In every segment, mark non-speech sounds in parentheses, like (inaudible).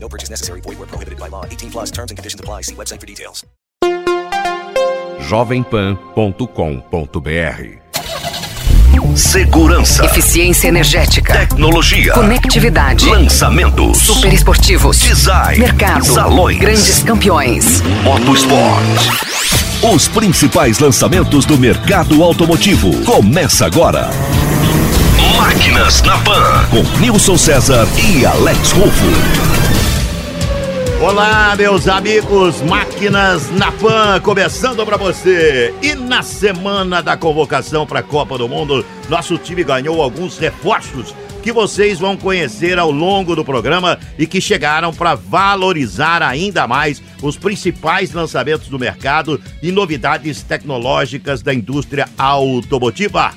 No purchase necessary. Void where prohibited by law. 18 plus terms and conditions apply. See website for details. jovempan.com.br Segurança, Eficiência energética. tecnologia, Conectividade. lançamentos, Super esportivos. design, Mercado. salões, Grandes campeões. motosport. Os principais lançamentos do mercado automotivo. Começa agora. Máquinas na Pan, com Nilson César e Alex Rufo. Olá, meus amigos, máquinas na Pan, começando para você. E na semana da convocação para a Copa do Mundo, nosso time ganhou alguns reforços que vocês vão conhecer ao longo do programa e que chegaram para valorizar ainda mais os principais lançamentos do mercado e novidades tecnológicas da indústria automotiva.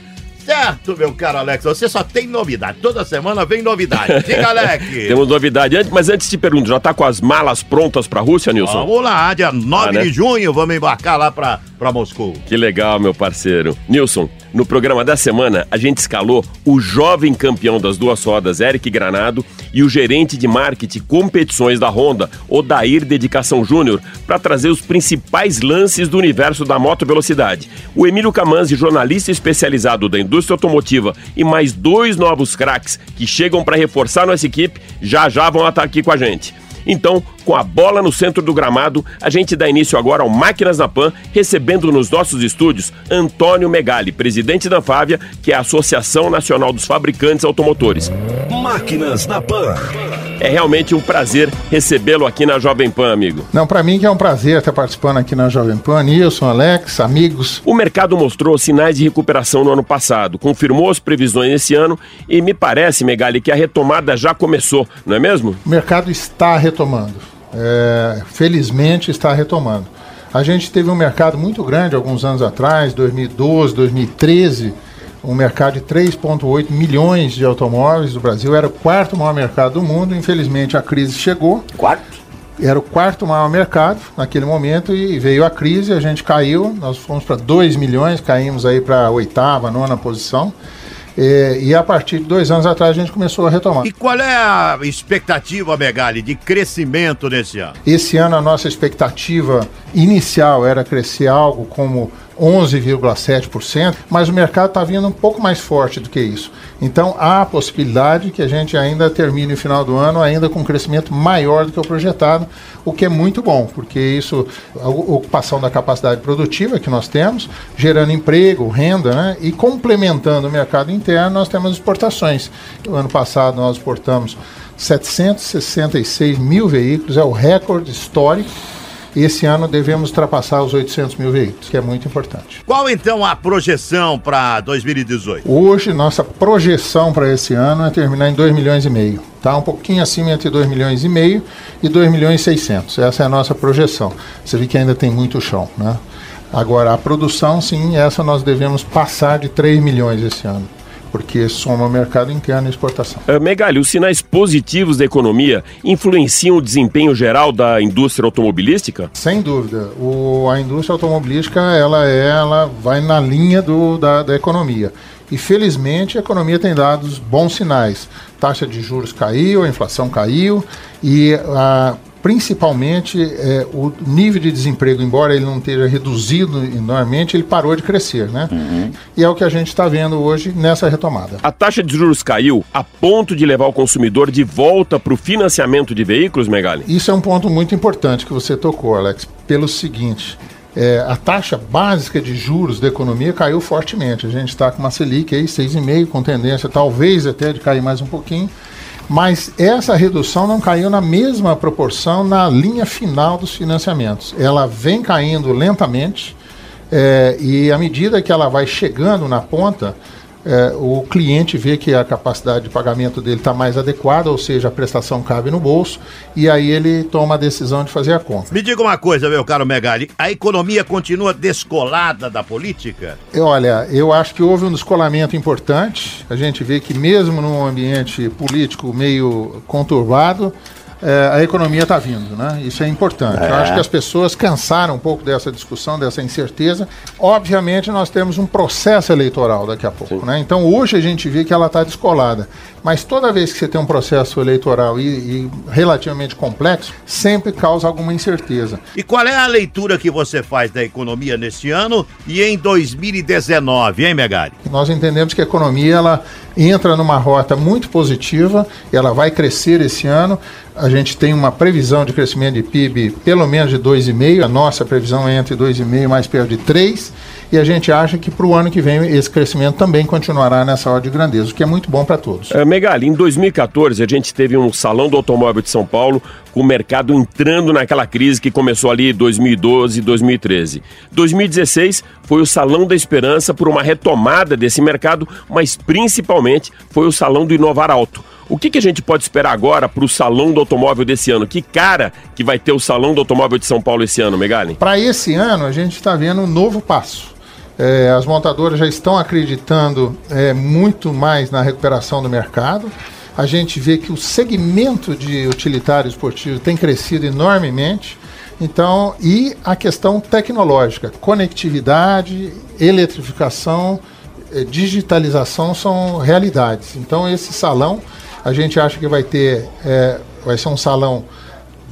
Certo, meu caro Alex, você só tem novidade. Toda semana vem novidade. (laughs) Diga, Alex. Temos novidade antes, mas antes te pergunto, já tá com as malas prontas pra Rússia, Nilson? Vamos lá, dia 9 Ah, né? de junho, vamos embarcar lá pra, pra Moscou. Que legal, meu parceiro. Nilson, no programa da semana, a gente escalou o jovem campeão das duas rodas, Eric Granado, e o gerente de marketing competições da Honda, Odair Dedicação Júnior, para trazer os principais lances do universo da moto velocidade. O Emílio Camanzi, jornalista especializado da indústria automotiva, e mais dois novos craques que chegam para reforçar nossa equipe, já já vão estar aqui com a gente. Então, com a bola no centro do gramado, a gente dá início agora ao Máquinas na Pan, recebendo nos nossos estúdios Antônio Megali, presidente da Fávia, que é a Associação Nacional dos Fabricantes Automotores. Máquinas na Pan. É realmente um prazer recebê-lo aqui na Jovem Pan, amigo. Não, para mim que é um prazer estar participando aqui na Jovem Pan. Nilson, Alex, amigos. O mercado mostrou sinais de recuperação no ano passado, confirmou as previsões esse ano e me parece, Megali, que a retomada já começou, não é mesmo? O mercado está retomando. É, felizmente está retomando. A gente teve um mercado muito grande alguns anos atrás, 2012, 2013, um mercado de 3,8 milhões de automóveis do Brasil. Era o quarto maior mercado do mundo. Infelizmente a crise chegou. Quarto? Era o quarto maior mercado naquele momento e veio a crise, a gente caiu, nós fomos para 2 milhões, caímos aí para a oitava, nona posição. É, e a partir de dois anos atrás a gente começou a retomar. E qual é a expectativa, Megali, de crescimento nesse ano? Esse ano a nossa expectativa inicial era crescer algo como 11,7%, mas o mercado está vindo um pouco mais forte do que isso. Então há a possibilidade que a gente ainda termine o final do ano ainda com um crescimento maior do que o projetado, o que é muito bom, porque isso, a ocupação da capacidade produtiva que nós temos, gerando emprego, renda, né? e complementando o mercado interno, nós temos exportações. O ano passado nós exportamos 766 mil veículos, é o recorde histórico. Esse ano devemos ultrapassar os 800 mil veículos, que é muito importante. Qual então a projeção para 2018? Hoje, nossa projeção para esse ano é terminar em 2 milhões e meio. Tá um pouquinho acima entre 2 milhões e meio e 2 milhões e 600. Essa é a nossa projeção. Você vê que ainda tem muito chão, né? Agora, a produção, sim, essa nós devemos passar de 3 milhões esse ano porque soma o mercado interno e exportação. Uh, Megali, os sinais positivos da economia influenciam o desempenho geral da indústria automobilística? Sem dúvida. O, a indústria automobilística ela, é, ela vai na linha do, da, da economia. E felizmente a economia tem dado bons sinais. Taxa de juros caiu, a inflação caiu e a principalmente é, o nível de desemprego, embora ele não esteja reduzido enormemente, ele parou de crescer, né? Uhum. E é o que a gente está vendo hoje nessa retomada. A taxa de juros caiu a ponto de levar o consumidor de volta para o financiamento de veículos, Megali? Isso é um ponto muito importante que você tocou, Alex, pelo seguinte. É, a taxa básica de juros da economia caiu fortemente. A gente está com uma Selic aí, 6,5, com tendência talvez até de cair mais um pouquinho mas essa redução não caiu na mesma proporção na linha final dos financiamentos. Ela vem caindo lentamente é, e à medida que ela vai chegando na ponta, é, o cliente vê que a capacidade de pagamento dele está mais adequada, ou seja, a prestação cabe no bolso, e aí ele toma a decisão de fazer a compra. Me diga uma coisa, meu caro Megali, a economia continua descolada da política? Olha, eu acho que houve um descolamento importante. A gente vê que mesmo num ambiente político meio conturbado, é, a economia está vindo, né? Isso é importante. É. Eu acho que as pessoas cansaram um pouco dessa discussão, dessa incerteza. Obviamente, nós temos um processo eleitoral daqui a pouco, Sim. né? Então, hoje a gente vê que ela está descolada. Mas toda vez que você tem um processo eleitoral e, e, relativamente complexo, sempre causa alguma incerteza. E qual é a leitura que você faz da economia neste ano e em 2019, hein, Megari? Nós entendemos que a economia ela entra numa rota muito positiva, ela vai crescer esse ano. A gente tem uma previsão de crescimento de PIB pelo menos de 2,5%, a nossa previsão é entre 2,5% mais perto de 3% e a gente acha que para o ano que vem esse crescimento também continuará nessa ordem de grandeza, o que é muito bom para todos. É, Megali, em 2014 a gente teve um salão do automóvel de São Paulo com o mercado entrando naquela crise que começou ali em 2012 e 2013. 2016 foi o Salão da Esperança por uma retomada desse mercado, mas principalmente foi o Salão do Inovar Alto. O que, que a gente pode esperar agora para o Salão do Automóvel desse ano? Que cara que vai ter o Salão do Automóvel de São Paulo esse ano, Megali? Para esse ano, a gente está vendo um novo passo. É, as montadoras já estão acreditando é, muito mais na recuperação do mercado. A gente vê que o segmento de utilitário esportivo tem crescido enormemente. Então, e a questão tecnológica, conectividade, eletrificação, é, digitalização são realidades. Então, esse salão, a gente acha que vai ter, é, vai ser um salão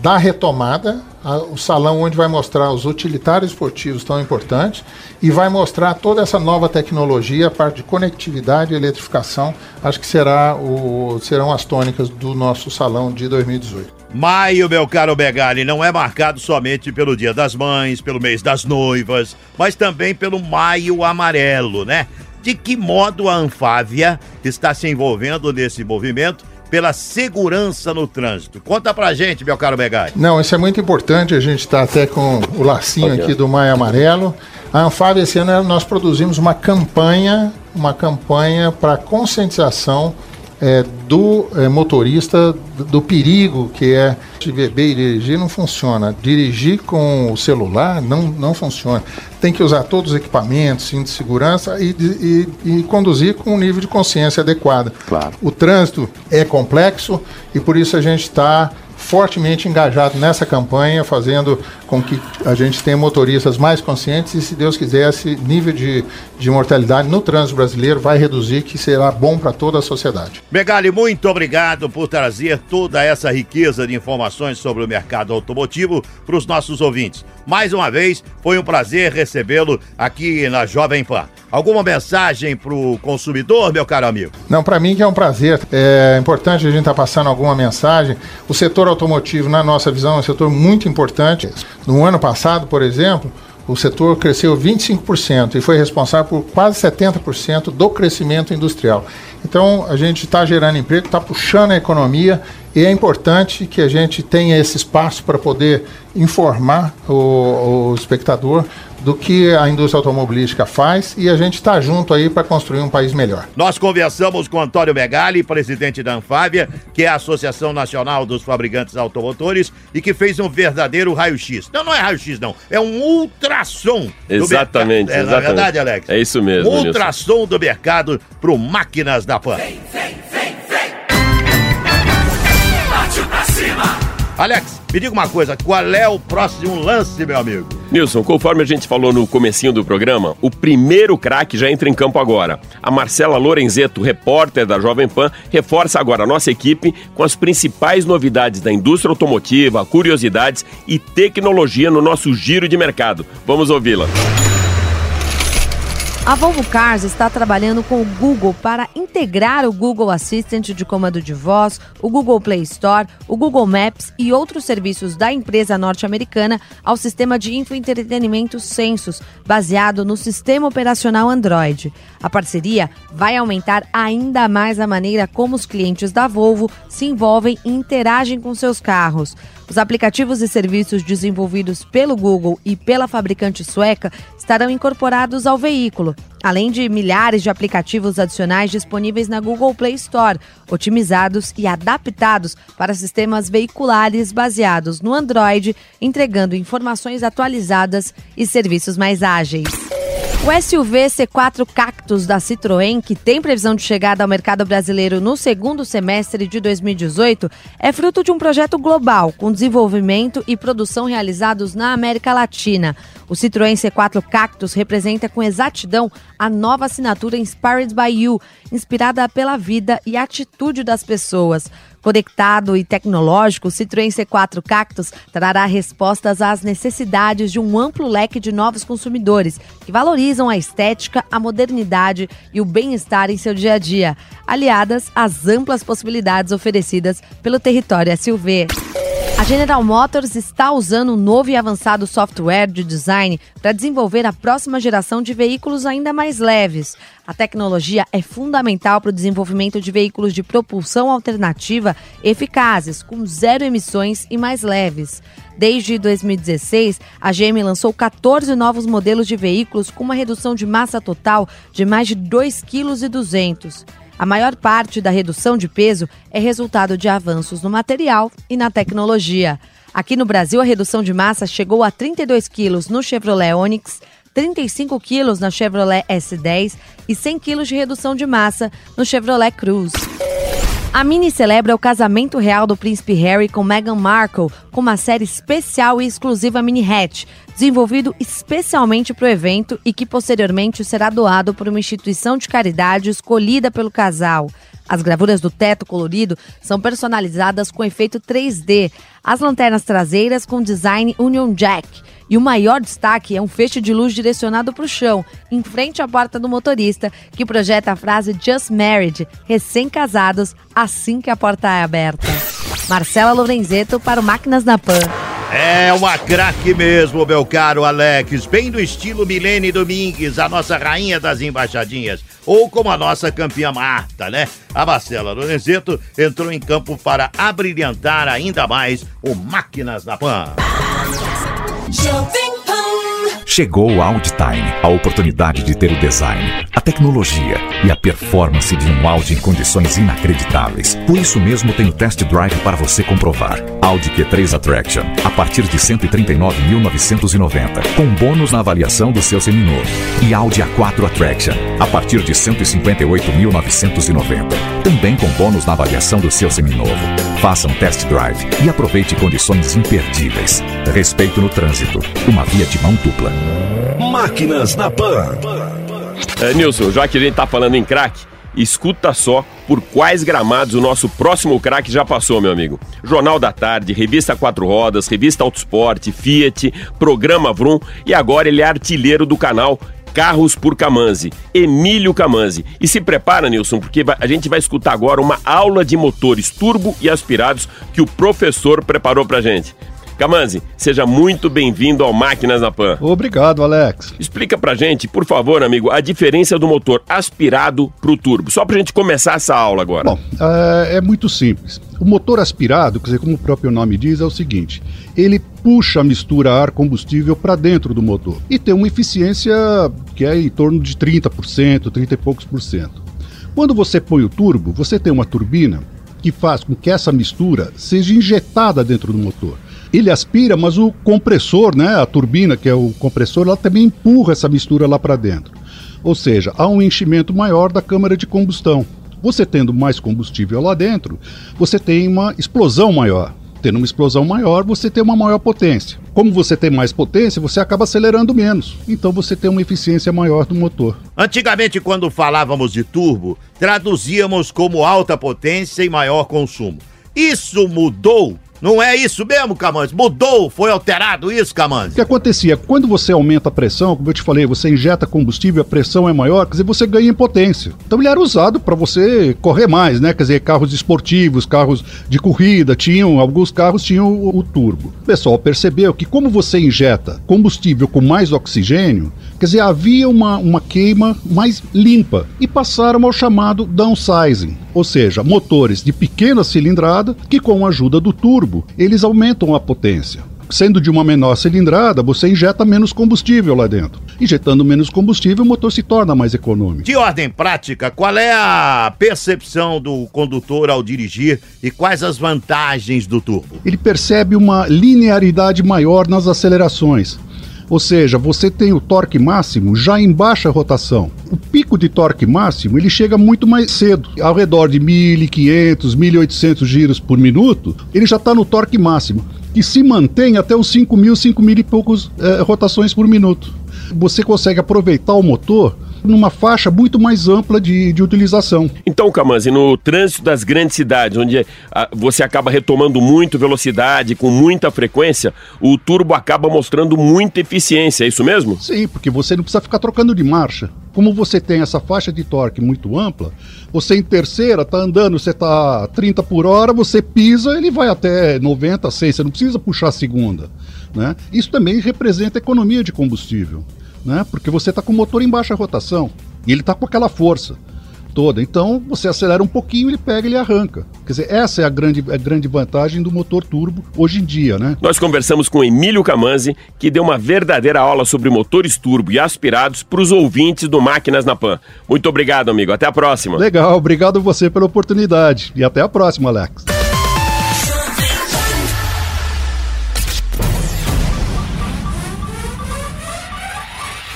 da retomada, a, o salão onde vai mostrar os utilitários esportivos tão importantes e vai mostrar toda essa nova tecnologia, a parte de conectividade e eletrificação. Acho que será o, serão as tônicas do nosso salão de 2018. Maio, meu caro Begali, não é marcado somente pelo Dia das Mães, pelo mês das noivas, mas também pelo Maio Amarelo, né? De que modo a Anfávia está se envolvendo nesse movimento pela segurança no trânsito. Conta pra gente, meu caro Begai. Não, isso é muito importante. A gente está até com o lacinho aqui do Maio Amarelo. A Anfab, esse ano, nós produzimos uma campanha, uma campanha para conscientização é, do é, motorista do, perigo que é de beber e dirigir não funciona. Dirigir com o celular não, não funciona. Tem que usar todos os equipamentos, cinto de segurança e, e, e conduzir com um nível de consciência adequado. Claro. O trânsito é complexo e por isso a gente está fortemente engajado nessa campanha, fazendo com que a gente tenha motoristas mais conscientes e, se Deus quiser, esse nível de, de mortalidade no trânsito brasileiro vai reduzir, que será bom para toda a sociedade. Megali, muito obrigado por trazer toda essa riqueza de informações sobre o mercado automotivo para os nossos ouvintes. Mais uma vez, foi um prazer recebê-lo aqui na Jovem Pan. Alguma mensagem para o consumidor, meu caro amigo? Não, para mim que é um prazer. É importante a gente estar tá passando alguma mensagem. O setor automotivo, na nossa visão, é um setor muito importante. No ano passado, por exemplo, o setor cresceu 25% e foi responsável por quase 70% do crescimento industrial. Então, a gente está gerando emprego, está puxando a economia e é importante que a gente tenha esse espaço para poder informar o, o espectador do que a indústria automobilística faz e a gente está junto aí para construir um país melhor. Nós conversamos com Antônio Megali, presidente da Anfávia, que é a Associação Nacional dos Fabricantes Automotores e que fez um verdadeiro raio-x. Não, não é raio-x não, é um ultrassom. Exatamente, é, exatamente. É verdade, Alex? É isso mesmo. Um ultrassom do mercado para máquinas da Pan. Vem, vem, vem, vem. Bate pra cima. Alex, me diga uma coisa, qual é o próximo lance, meu amigo? Nilson, conforme a gente falou no comecinho do programa, o primeiro craque já entra em campo agora. A Marcela Lorenzeto, repórter da Jovem Pan, reforça agora a nossa equipe com as principais novidades da indústria automotiva, curiosidades e tecnologia no nosso giro de mercado. Vamos ouvi-la. A Volvo Cars está trabalhando com o Google para integrar o Google Assistant de comando de voz, o Google Play Store, o Google Maps e outros serviços da empresa norte-americana ao sistema de infoentretenimento Census, baseado no sistema operacional Android. A parceria vai aumentar ainda mais a maneira como os clientes da Volvo se envolvem e interagem com seus carros. Os aplicativos e serviços desenvolvidos pelo Google e pela fabricante sueca estarão incorporados ao veículo, além de milhares de aplicativos adicionais disponíveis na Google Play Store, otimizados e adaptados para sistemas veiculares baseados no Android, entregando informações atualizadas e serviços mais ágeis. O SUV C4 Cactus da Citroën, que tem previsão de chegada ao mercado brasileiro no segundo semestre de 2018, é fruto de um projeto global com desenvolvimento e produção realizados na América Latina. O Citroën C4 Cactus representa com exatidão a nova assinatura Inspired by You, inspirada pela vida e atitude das pessoas. Conectado e tecnológico, o Citroën C4 Cactus trará respostas às necessidades de um amplo leque de novos consumidores que valorizam a estética, a modernidade e o bem-estar em seu dia a dia, aliadas às amplas possibilidades oferecidas pelo território SUV. A General Motors está usando um novo e avançado software de design para desenvolver a próxima geração de veículos ainda mais leves. A tecnologia é fundamental para o desenvolvimento de veículos de propulsão alternativa eficazes, com zero emissões e mais leves. Desde 2016, a GM lançou 14 novos modelos de veículos com uma redução de massa total de mais de 2,2 kg. A maior parte da redução de peso é resultado de avanços no material e na tecnologia. Aqui no Brasil, a redução de massa chegou a 32 quilos no Chevrolet Onix, 35 quilos na Chevrolet S10 e 100 quilos de redução de massa no Chevrolet Cruze. A Mini celebra o casamento real do príncipe Harry com Meghan Markle com uma série especial e exclusiva Mini Hatch, desenvolvido especialmente para o evento e que posteriormente será doado por uma instituição de caridade escolhida pelo casal. As gravuras do teto colorido são personalizadas com efeito 3D, as lanternas traseiras com design Union Jack. E o maior destaque é um feixe de luz direcionado para o chão, em frente à porta do motorista, que projeta a frase Just Married, recém-casados, assim que a porta é aberta. Marcela Lorenzeto para o Máquinas na Pan. É uma craque mesmo, meu caro Alex. Bem do estilo Milene Domingues, a nossa rainha das embaixadinhas. Ou como a nossa campeã Marta, né? A Marcela Lorenzeto entrou em campo para abrilhantar ainda mais o Máquinas na Pan. Chegou o Auditime, a oportunidade de ter o design, a tecnologia e a performance de um Audi em condições inacreditáveis. Por isso mesmo tem o test drive para você comprovar. Audi Q3 Attraction, a partir de 139.990, com bônus na avaliação do seu seminovo. E Audi A4 Attraction, a partir de 158.990, também com bônus na avaliação do seu seminovo. Faça um test drive e aproveite condições imperdíveis. Respeito no trânsito, uma via de mão dupla. Máquinas na Pan. É, Nilson, já que a gente tá falando em craque, escuta só por quais gramados o nosso próximo craque já passou, meu amigo. Jornal da Tarde, Revista Quatro Rodas, Revista Autosport, Fiat, Programa Vrum e agora ele é artilheiro do canal Carros por Camanzi, Emílio Camanzi. E se prepara, Nilson, porque a gente vai escutar agora uma aula de motores turbo e aspirados que o professor preparou pra gente. Camanzi, seja muito bem-vindo ao Máquinas na Pan. Obrigado, Alex. Explica pra gente, por favor, amigo, a diferença do motor aspirado pro turbo. Só pra gente começar essa aula agora. Bom, é, é muito simples. O motor aspirado, quer dizer, como o próprio nome diz, é o seguinte: ele puxa a mistura ar-combustível para dentro do motor e tem uma eficiência que é em torno de 30%, 30 e poucos por cento. Quando você põe o turbo, você tem uma turbina que faz com que essa mistura seja injetada dentro do motor ele aspira, mas o compressor, né, a turbina, que é o compressor, ela também empurra essa mistura lá para dentro. Ou seja, há um enchimento maior da câmara de combustão. Você tendo mais combustível lá dentro, você tem uma explosão maior. Tendo uma explosão maior, você tem uma maior potência. Como você tem mais potência, você acaba acelerando menos. Então você tem uma eficiência maior do motor. Antigamente, quando falávamos de turbo, traduzíamos como alta potência e maior consumo. Isso mudou não é isso mesmo, Camanzi? Mudou, foi alterado isso, Camanzi? O que acontecia? Quando você aumenta a pressão, como eu te falei, você injeta combustível, a pressão é maior, quer dizer, você ganha em potência. Então ele era usado para você correr mais, né? Quer dizer, carros esportivos, carros de corrida, tinham, alguns carros tinham o, o turbo. O pessoal percebeu que como você injeta combustível com mais oxigênio, quer dizer, havia uma, uma queima mais limpa e passaram ao chamado downsizing Ou seja, motores de pequena cilindrada que, com a ajuda do turbo, eles aumentam a potência. Sendo de uma menor cilindrada, você injeta menos combustível lá dentro. Injetando menos combustível, o motor se torna mais econômico. De ordem prática, qual é a percepção do condutor ao dirigir e quais as vantagens do turbo? Ele percebe uma linearidade maior nas acelerações. Ou seja, você tem o torque máximo já em baixa rotação. O pico de torque máximo ele chega muito mais cedo, ao redor de 1.500, 1.800 giros por minuto, ele já está no torque máximo, que se mantém até os 5.000, 5.000 e poucos eh, rotações por minuto. Você consegue aproveitar o motor numa faixa muito mais ampla de, de utilização. Então, Camanzi, no trânsito das grandes cidades, onde ah, você acaba retomando muito velocidade, com muita frequência, o turbo acaba mostrando muita eficiência, é isso mesmo? Sim, porque você não precisa ficar trocando de marcha. Como você tem essa faixa de torque muito ampla, você em terceira tá andando, você tá 30 por hora, você pisa, ele vai até 90, 100, você não precisa puxar a segunda. Né? Isso também representa economia de combustível né? Porque você está com o motor em baixa rotação e ele está com aquela força toda. Então você acelera um pouquinho, ele pega e ele arranca. Quer dizer, essa é a grande, a grande vantagem do motor turbo hoje em dia, né? Nós conversamos com Emílio Camanzi, que deu uma verdadeira aula sobre motores turbo e aspirados para os ouvintes do Máquinas na Pan. Muito obrigado, amigo. Até a próxima. Legal, obrigado você pela oportunidade. E até a próxima, Alex.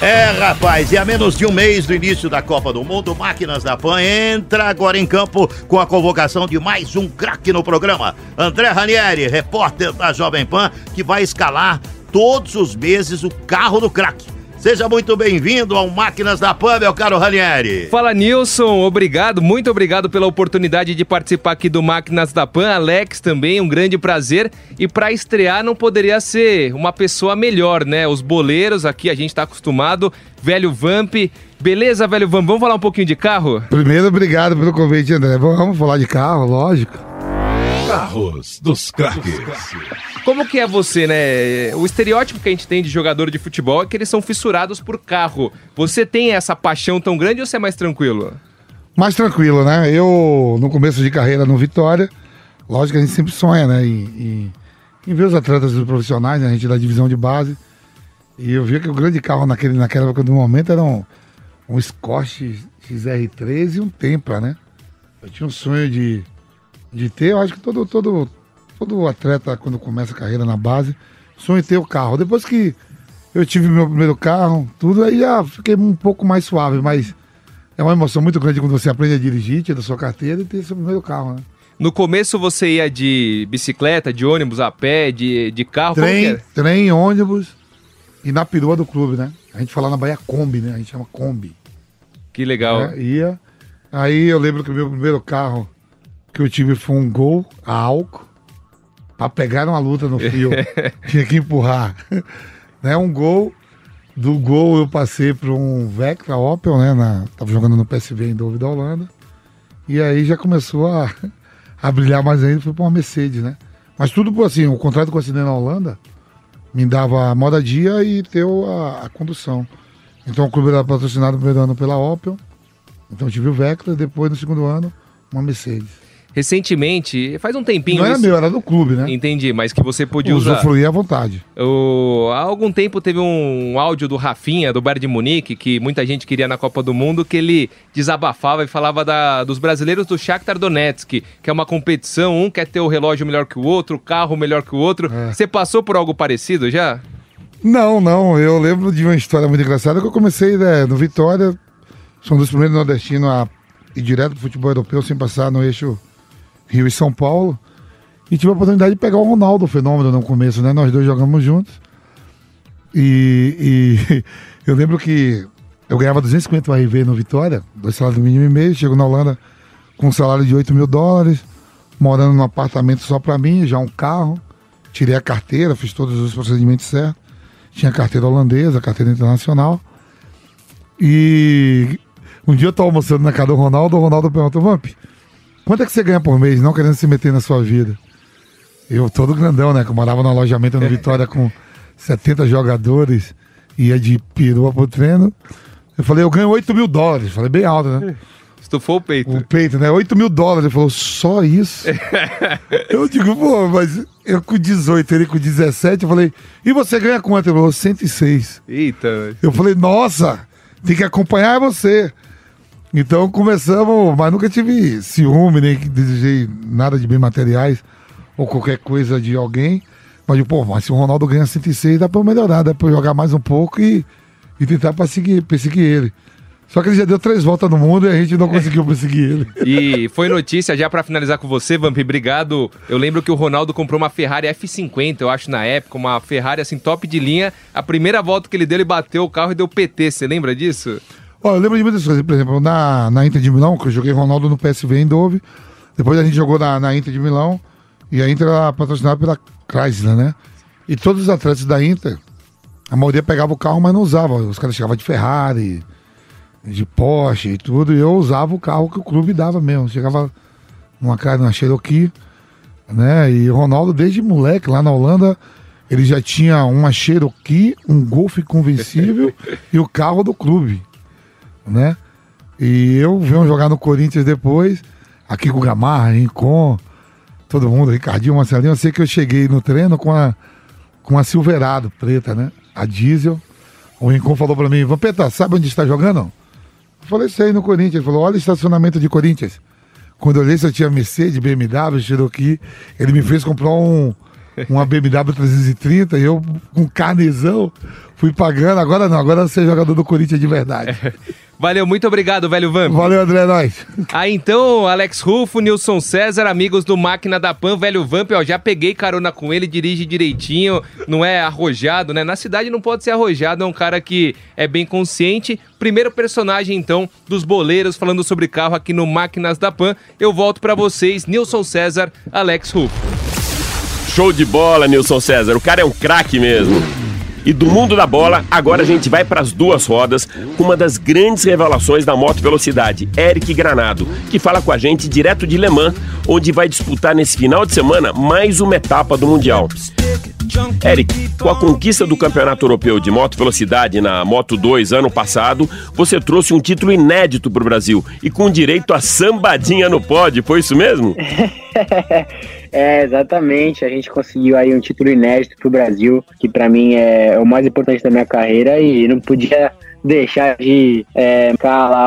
É, rapaz, e a menos de um mês do início da Copa do Mundo, Máquinas da Pan entra agora em campo com a convocação de mais um craque no programa. André Ranieri, repórter da Jovem Pan, que vai escalar todos os meses o carro do craque. Seja muito bem-vindo ao Máquinas da Pan, meu caro Ranieri. Fala, Nilson. Obrigado, muito obrigado pela oportunidade de participar aqui do Máquinas da Pan. Alex também, um grande prazer. E para estrear não poderia ser uma pessoa melhor, né? Os boleiros aqui, a gente tá acostumado. Velho Vamp. Beleza, velho Vamp? Vamos falar um pouquinho de carro? Primeiro, obrigado pelo convite, André. Vamos falar de carro, lógico. Carros dos craques. Como que é você, né? O estereótipo que a gente tem de jogador de futebol é que eles são fissurados por carro. Você tem essa paixão tão grande ou você é mais tranquilo? Mais tranquilo, né? Eu, no começo de carreira no Vitória, lógico que a gente sempre sonha, né? Em, em, em ver os atletas profissionais, né? a gente da divisão de base. E eu vi que o grande carro naquele, naquela época do momento era um, um Scott XR3 e um Tempra, né? Eu tinha um sonho de, de ter, eu acho que todo, todo, todo atleta, quando começa a carreira na base, sonha em ter o carro. Depois que eu tive meu primeiro carro, tudo, aí já fiquei um pouco mais suave, mas é uma emoção muito grande quando você aprende a dirigir, tira sua carteira e ter seu primeiro carro, né? No começo você ia de bicicleta, de ônibus, a pé, de, de carro? Trem, trem, ônibus e na perua do clube, né? A gente fala na Bahia Kombi, né? A gente chama Kombi. Que legal. né? Ia. Aí eu lembro que o meu primeiro carro que eu tive foi um Gol a álcool pra pegar uma luta no fio. (laughs) Tinha que empurrar. né? Um Gol. Do Gol eu passei para um Vectra Opel, né? Na, tava jogando no PSV em Dover da Holanda. E aí já começou a, a brilhar mais ainda, fui para uma Mercedes, né? Mas tudo por assim, o contrato que eu assinei na Holanda me dava a moradia e ter o- a, a condução. Então o clube era patrocinado no primeiro ano pela Opel. Então eu tive o Vectra, depois no segundo ano, uma Mercedes. Recentemente, faz um tempinho. Não era isso- meu, era do clube, né? Entendi, mas que você podia usar. Usufruir à vontade. O- Há algum tempo teve um áudio do Rafinha, do Bayern de Munique, que muita gente queria na Copa do Mundo, que ele desabafava e falava da- dos brasileiros do Shakhtar Donetsk, que é uma competição, um quer ter o relógio melhor que o outro, o carro melhor que o outro. É. Você passou por algo parecido já? Não, não. Eu lembro de uma história muito engraçada que eu comecei né, no Vitória. Sou um dos primeiros nordestinos a ir direto pro futebol europeu sem passar no eixo Rio e São Paulo. E tive a oportunidade de pegar o Ronaldo, o fenômeno no começo, né? Nós dois jogamos juntos. E, e (laughs) eu lembro que eu ganhava 250 RV no Vitória, dois salários mínimo e meio. Chego na Holanda com um salário de 8 mil dólares, morando num apartamento só pra mim, já um carro. Tirei a carteira, fiz todos os procedimentos certos. Tinha carteira holandesa, carteira internacional. E um dia eu tô almoçando na casa do Ronaldo, o Ronaldo perguntou, Vamp, quanto é que você ganha por mês, não querendo se meter na sua vida? Eu todo grandão, né? Que eu morava no alojamento no Vitória com 70 jogadores, ia de perua pro treino. Eu falei, eu ganho 8 mil dólares. Falei, bem alto, né? Estufou o peito. O peito, né? 8 mil dólares. Ele falou, só isso? (laughs) eu digo, pô, mas eu com 18, ele com 17, eu falei, e você ganha quanto? Ele falou, 106. Eita. Eu falei, nossa, tem que acompanhar você. Então começamos, mas nunca tive ciúme, nem desejei nada de bem materiais ou qualquer coisa de alguém. Mas, pô, mas se o Ronaldo ganha 106, dá pra melhorar, dá eu jogar mais um pouco e, e tentar perseguir, perseguir ele. Só que ele já deu três voltas no mundo e a gente não conseguiu perseguir ele. (laughs) E foi notícia, já pra finalizar com você, Vamp, obrigado. Eu lembro que o Ronaldo comprou uma Ferrari F50, eu acho, na época, uma Ferrari assim, top de linha. A primeira volta que ele deu, ele bateu o carro e deu PT. Você lembra disso? Ó, eu lembro de muitas coisas. Por exemplo, na, na Inter de Milão, que eu joguei Ronaldo no PSV em Dove. Depois a gente jogou na, na Inter de Milão. E a Inter era patrocinada pela Chrysler, né? E todos os atletas da Inter, a maioria pegava o carro, mas não usava. Os caras chegavam de Ferrari, de Porsche e tudo. E eu usava o carro que o clube dava mesmo. Chegava numa cara, numa Cherokee, né? E o Ronaldo, desde moleque, lá na Holanda, ele já tinha uma Cherokee, um Golf conversível (laughs) e o carro do clube, né? E eu venho jogar no Corinthians depois, aqui com o Gamarra, Rincon, todo mundo, Ricardinho, Marcelinho. Eu sei que eu cheguei no treino com a, com a Silverado preta, né? A diesel. O Rincon falou pra mim, Vampeta, sabe onde está jogando? Eu falei, sei, no Corinthians. Ele falou, olha o estacionamento de Corinthians. Quando eu olhei se eu tinha Mercedes, BMW, Cherokee, ele me fez comprar um, uma BMW 330 e eu, com carnezão, fui pagando. Agora não, agora você é jogador do Corinthians de verdade. Valeu, muito obrigado, velho Vamp. Valeu, André, é nóis. Aí então, Alex Rufo, Nilson César, amigos do Máquina da Pan, velho Vamp, ó, já peguei carona com ele, dirige direitinho, não é arrojado, né? Na cidade não pode ser arrojado, é um cara que é bem consciente. Primeiro personagem, então, dos boleiros falando sobre carro aqui no Máquinas da Pan. Eu volto pra vocês, Nilson César, Alex Rufo. Show de bola, Nilson César. O cara é um craque mesmo. E do mundo da bola, agora a gente vai para as duas rodas com uma das grandes revelações da moto velocidade, Eric Granado, que fala com a gente direto de Le Mans, onde vai disputar nesse final de semana mais uma etapa do Mundial. Eric, com a conquista do Campeonato Europeu de Moto Velocidade na Moto 2 ano passado, você trouxe um título inédito para o Brasil e com direito a sambadinha no pódio, foi isso mesmo? (laughs) É, exatamente. A gente conseguiu aí um título inédito pro Brasil, que para mim é o mais importante da minha carreira e não podia deixar de é,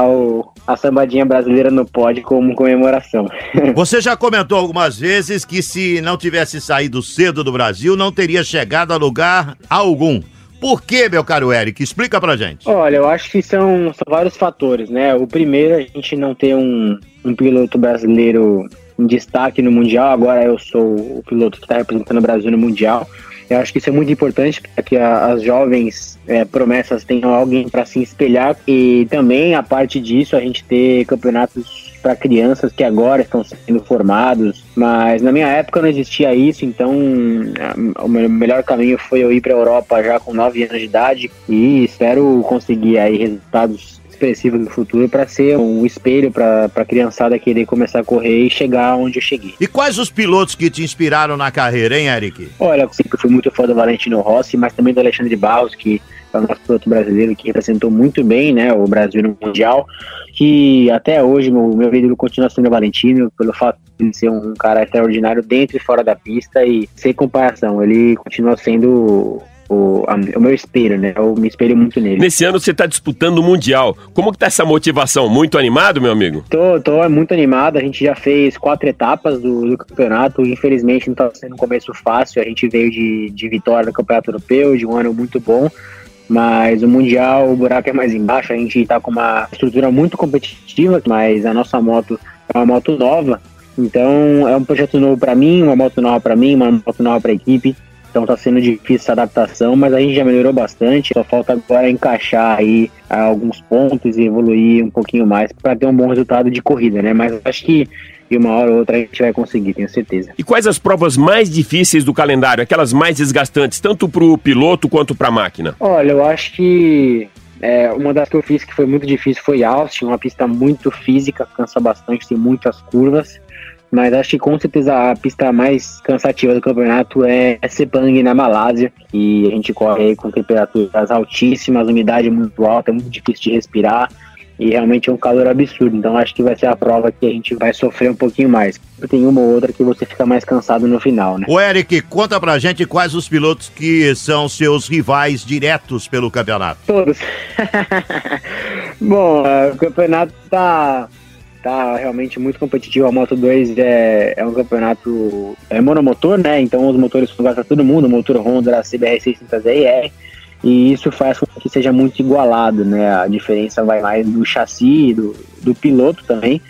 o, a sambadinha brasileira no pódio como comemoração. (laughs) Você já comentou algumas vezes que se não tivesse saído cedo do Brasil, não teria chegado a lugar algum. Por que, meu caro Eric? Explica pra gente. Olha, eu acho que são, são vários fatores, né? O primeiro, a gente não ter um, um piloto brasileiro em destaque no Mundial, agora eu sou o piloto que está representando o Brasil no Mundial. Eu acho que isso é muito importante para que a, as jovens é, promessas tenham alguém para se espelhar e também, a parte disso, a gente ter campeonatos para crianças que agora estão sendo formados, mas na minha época não existia isso, então o melhor caminho foi eu ir para a Europa já com 9 anos de idade e espero conseguir aí resultados expressivo do futuro para ser um espelho para a criançada querer começar a correr e chegar onde eu cheguei. E quais os pilotos que te inspiraram na carreira, hein, Eric? Olha, eu sempre fui muito fã do Valentino Rossi, mas também do Alexandre Barros, que é o nosso piloto brasileiro que representou muito bem né, o Brasil no Mundial, que até hoje meu, meu ídolo continua sendo o Valentino, pelo fato de ser um cara extraordinário dentro e fora da pista e sem comparação, ele continua sendo o, a, o meu espelho, né? Eu me espelho muito nele. Nesse ano você está disputando o Mundial. Como que tá essa motivação? Muito animado, meu amigo? Tô, tô é muito animado. A gente já fez quatro etapas do, do campeonato. Infelizmente não está sendo um começo fácil. A gente veio de, de vitória no Campeonato Europeu, de um ano muito bom. Mas o Mundial, o buraco é mais embaixo. A gente está com uma estrutura muito competitiva, mas a nossa moto é uma moto nova. Então é um projeto novo para mim, uma moto nova para mim, uma moto nova para a equipe. Então tá sendo difícil essa adaptação, mas a gente já melhorou bastante. Só falta agora encaixar aí ah, alguns pontos e evoluir um pouquinho mais para ter um bom resultado de corrida, né? Mas acho que de uma hora ou outra a gente vai conseguir, tenho certeza. E quais as provas mais difíceis do calendário, aquelas mais desgastantes, tanto para o piloto quanto para a máquina? Olha, eu acho que é, uma das que eu fiz que foi muito difícil foi Austin, uma pista muito física, cansa bastante, tem muitas curvas mas acho que com certeza a pista mais cansativa do campeonato é Sepang na Malásia, e a gente corre com temperaturas altíssimas, umidade muito alta, é muito difícil de respirar. e realmente é um calor absurdo. Então acho que vai ser a prova que a gente vai sofrer um pouquinho mais. Tem uma ou outra que você fica mais cansado no final, né? O Eric, conta pra gente quais os pilotos que são seus rivais diretos pelo campeonato. Todos. (laughs) Bom, o campeonato tá, tá realmente muito competitivo. A Moto 2 é, é um campeonato é monomotor, né? Então os motores são iguais pra todo mundo. Motor Honda CBR 600ER e isso faz com que seja muito igualado, né? A diferença vai mais do chassi, do, do piloto também.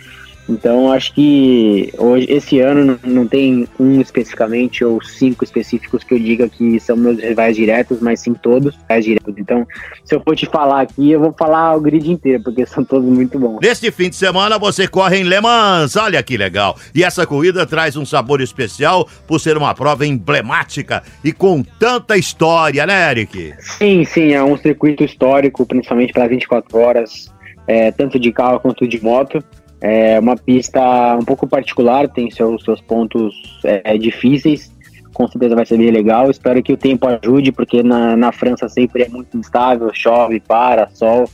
Então acho que hoje esse ano não tem um especificamente ou cinco específicos que eu diga que são meus rivais diretos, mas sim todos rivais diretos. Então, se eu for te falar aqui, eu vou falar o grid inteiro, porque são todos muito bons. Neste fim de semana você corre em Le Mans, olha que legal. E essa corrida traz um sabor especial por ser uma prova emblemática e com tanta história, né, Eric? Sim, sim, é um circuito histórico, principalmente para 24 horas, é, tanto de carro quanto de moto. É uma pista um pouco particular, tem seus, seus pontos é, difíceis, com certeza vai ser bem legal. Espero que o tempo ajude, porque na, na França sempre é muito instável, chove, para, sol.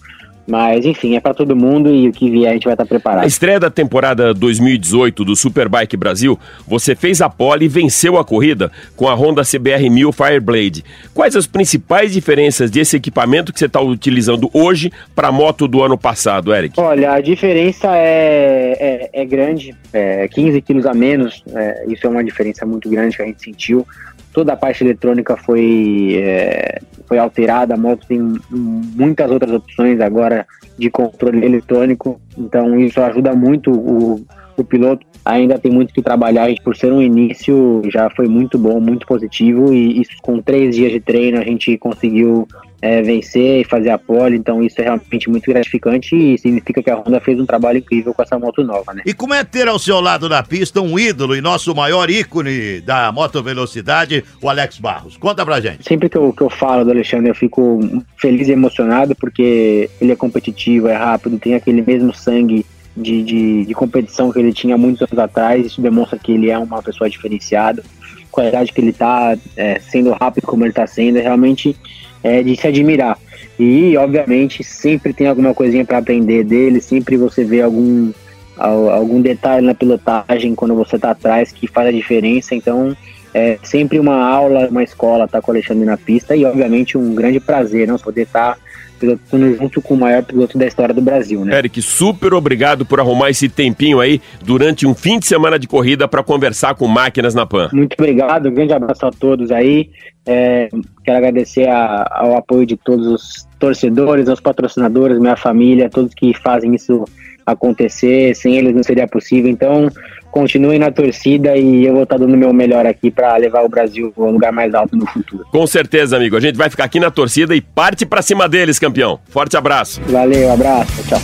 Mas, enfim, é para todo mundo e o que vier a gente vai estar preparado. Na estreia da temporada 2018 do Superbike Brasil, você fez a pole e venceu a corrida com a Honda CBR 1000 Fireblade. Quais as principais diferenças desse equipamento que você está utilizando hoje para a moto do ano passado, Eric? Olha, a diferença é, é, é grande, é 15 quilos a menos, é, isso é uma diferença muito grande que a gente sentiu toda a parte eletrônica foi, é, foi alterada, a moto tem muitas outras opções agora de controle eletrônico, então isso ajuda muito o, o piloto. Ainda tem muito que trabalhar, por ser um início já foi muito bom, muito positivo e isso com três dias de treino a gente conseguiu é, vencer e fazer a pole, então isso é realmente muito gratificante e significa que a Honda fez um trabalho incrível com essa moto nova, né? E como é ter ao seu lado na pista um ídolo e nosso maior ícone da moto velocidade, o Alex Barros? Conta pra gente. Sempre que eu, que eu falo do Alexandre, eu fico feliz e emocionado porque ele é competitivo, é rápido, tem aquele mesmo sangue de, de, de competição que ele tinha muitos anos atrás, isso demonstra que ele é uma pessoa diferenciada, com a idade que ele tá é, sendo rápido como ele tá sendo, é realmente é de se admirar. E, obviamente, sempre tem alguma coisinha para aprender dele, sempre você vê algum, algum detalhe na pilotagem quando você está atrás que faz a diferença. Então, é sempre uma aula, uma escola estar tá com o Alexandre na pista e, obviamente, um grande prazer não poder estar. Tá pilotando junto com o maior piloto da história do Brasil, né? Eric, super obrigado por arrumar esse tempinho aí durante um fim de semana de corrida para conversar com máquinas na PAN. Muito obrigado, um grande abraço a todos aí. É, quero agradecer a, ao apoio de todos os torcedores, aos patrocinadores, minha família, todos que fazem isso acontecer. Sem eles não seria possível. Então, continuem na torcida e eu vou estar dando o meu melhor aqui para levar o Brasil ao lugar mais alto no futuro. Com certeza, amigo. A gente vai ficar aqui na torcida e parte para cima deles, campeão. Forte abraço. Valeu, abraço. Tchau.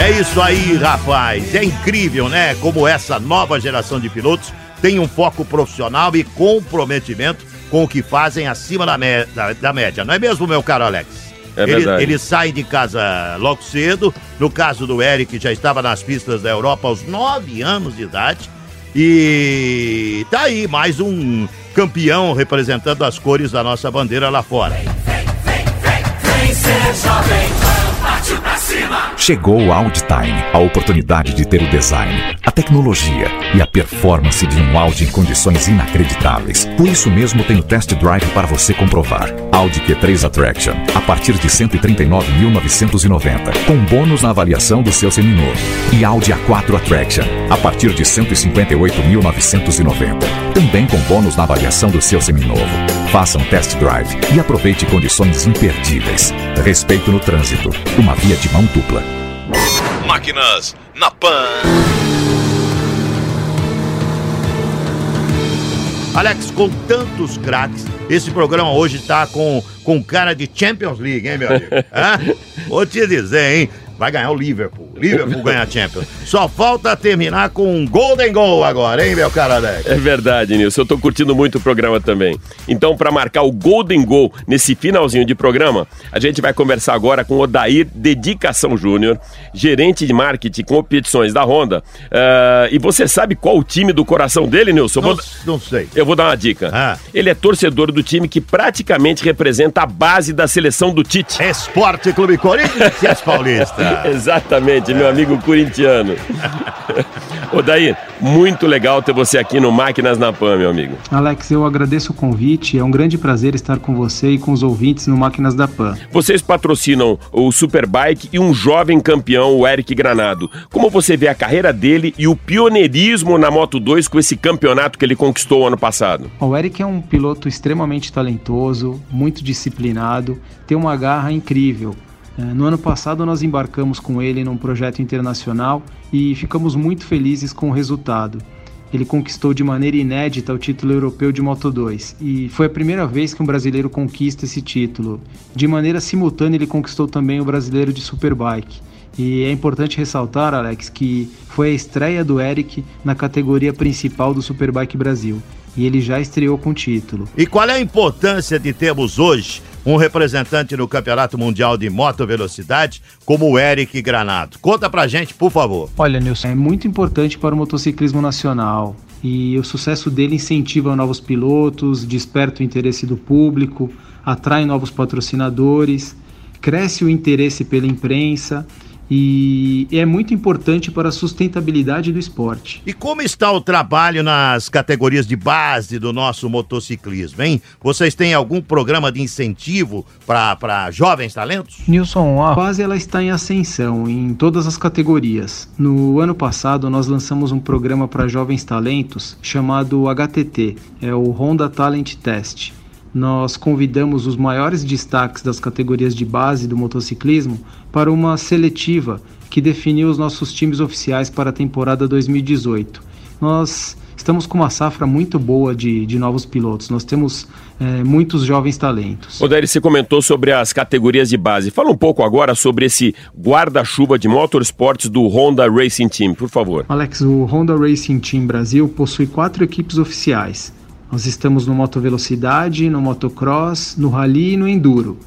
É isso aí, rapaz. É incrível, né? Como essa nova geração de pilotos tem um foco profissional e comprometimento com o que fazem acima da, da, da média. Não é mesmo, meu caro Alex? É ele, verdade. ele sai de casa logo cedo. No caso do Eric, já estava nas pistas da Europa aos 9 anos de idade. E tá aí, mais um campeão representando as cores da nossa bandeira lá fora. Vem, vem, vem, vem, vem ser jovem. Chegou o Audi Time, a oportunidade de ter o design, a tecnologia e a performance de um Audi em condições inacreditáveis. Por isso mesmo tem o test drive para você comprovar. Audi Q3 Attraction, a partir de 139.990, com bônus na avaliação do seu seminovo. E Audi A4 Attraction, a partir de 158.990, também com bônus na avaliação do seu seminovo. Faça um test drive e aproveite condições imperdíveis. Respeito no trânsito, uma via de mão dupla. Máquinas na Pan. Alex, com tantos craques, esse programa hoje tá com, com cara de Champions League, hein, meu amigo? (laughs) Hã? Vou te dizer, hein? Vai ganhar o Liverpool. Liverpool ganha a Champions. Só falta terminar com um Golden Goal agora, hein, meu cara Alex? É verdade, Nilson. Eu tô curtindo muito o programa também. Então, para marcar o Golden Goal nesse finalzinho de programa, a gente vai conversar agora com Odair Dedicação Júnior, gerente de marketing competições da Honda. Ah, e você sabe qual o time do coração dele, Nilson? Não, Vou- não sei. Eu vou dar uma dica. Ah. Ele é torcedor do time que praticamente representa a base da seleção do Tite. Esporte Clube Corinthians Paulista. (laughs) Exatamente, meu amigo corintiano. (laughs) Ô Daí, muito legal ter você aqui no Máquinas na Pan, meu amigo. Alex, eu agradeço o convite. É um grande prazer estar com você e com os ouvintes no Máquinas da Pan. Vocês patrocinam o Superbike e um jovem campeão, o Eric Granado. Como você vê a carreira dele e o pioneirismo na Moto 2 com esse campeonato que ele conquistou ano passado? O Eric é um piloto extremamente talentoso, muito disciplinado, tem uma garra incrível. Eh, No ano passado nós embarcamos com ele num projeto internacional e ficamos muito felizes com o resultado. Ele conquistou de maneira inédita o título europeu de Moto 2 e foi a primeira vez que um brasileiro conquista esse título. De maneira simultânea, ele conquistou também o brasileiro de Superbike. E é importante ressaltar, Alex, que foi a estreia do Eric na categoria principal do Superbike Brasil e ele já estreou com o título. E qual é a importância de termos hoje um representante no Campeonato Mundial de Moto Velocidade como o Eric Granado? Conta pra gente, por favor. Olha, Nilson, é muito importante para o motociclismo nacional e o sucesso dele incentiva novos pilotos, desperta o interesse do público, atrai novos patrocinadores, cresce o interesse pela imprensa e é muito importante para a sustentabilidade do esporte. E como está o trabalho nas categorias de base do nosso motociclismo, hein? Vocês têm algum programa de incentivo para jovens talentos? Nilson, a base ela está em ascensão em todas as categorias. No ano passado, nós lançamos um programa para jovens talentos chamado HTT, é o Honda Talent Test. Nós convidamos os maiores destaques das categorias de base do motociclismo para uma seletiva que definiu os nossos times oficiais para a temporada 2018. Nós estamos com uma safra muito boa de, de novos pilotos, nós temos eh, muitos jovens talentos. Odair, você comentou sobre as categorias de base. Fala um pouco agora sobre esse guarda-chuva de motorsports do Honda Racing Team, por favor. Alex, o Honda Racing Team Brasil possui quatro equipes oficiais. Nós estamos no Moto Velocidade, no Motocross, no Rally e no Enduro.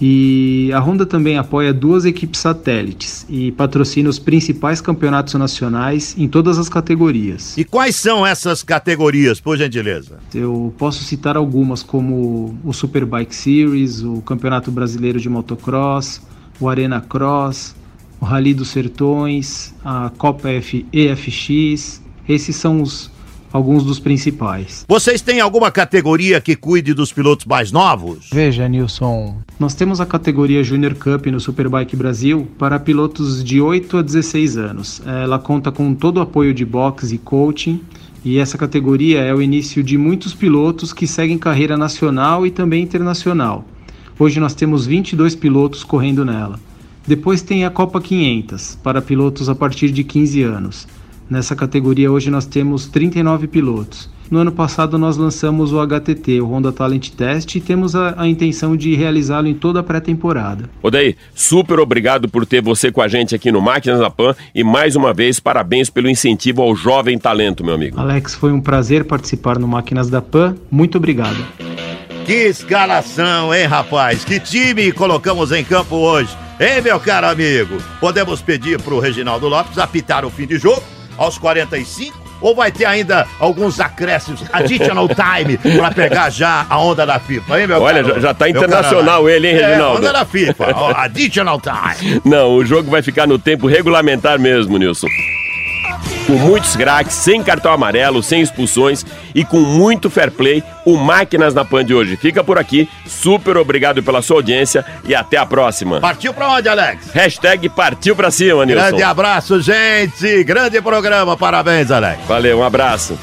E a Honda também apoia duas equipes satélites e patrocina os principais campeonatos nacionais em todas as categorias. E quais são essas categorias, por gentileza? Eu posso citar algumas como o Superbike Series, o Campeonato Brasileiro de Motocross, o Arena Cross, o Rally dos Sertões, a Copa F EFX. Esses são os alguns dos principais. Vocês têm alguma categoria que cuide dos pilotos mais novos? Veja, Nilson. Nós temos a categoria Junior Cup no Superbike Brasil para pilotos de 8 a 16 anos. Ela conta com todo o apoio de boxe e coaching. E essa categoria é o início de muitos pilotos que seguem carreira nacional e também internacional. Hoje nós temos 22 pilotos correndo nela. Depois tem a Copa 500 para pilotos a partir de 15 anos. Nessa categoria hoje nós temos 39 pilotos. No ano passado nós lançamos o HTT, o Honda Talent Test, e temos a, a intenção de realizá-lo em toda a pré-temporada. Odair, super obrigado por ter você com a gente aqui no Máquinas da Pan e mais uma vez parabéns pelo incentivo ao jovem talento, meu amigo. Alex, foi um prazer participar no Máquinas da Pan. Muito obrigado. Que escalação, hein, rapaz? Que time colocamos em campo hoje? Hein, meu caro amigo? Podemos pedir pro Reginaldo Lopes apitar o fim de jogo aos 45? Ou vai ter ainda alguns acréscimos, additional time, pra pegar já a onda da FIFA, hein, meu Olha, caro- já, já tá internacional ele, hein, É, Reginaldo? onda da FIFA, ó, additional time. (laughs) Não, o jogo vai ficar no tempo regulamentar mesmo, Nilson. Com muitos craques, sem cartão amarelo, sem expulsões e com muito fair play, o Máquinas na Pan de hoje fica por aqui. Super obrigado pela sua audiência e até a próxima. Partiu pra onde, Alex? Hashtag partiu pra cima, Nilson. Grande abraço, gente. Grande programa. Parabéns, Alex. Valeu, um abraço.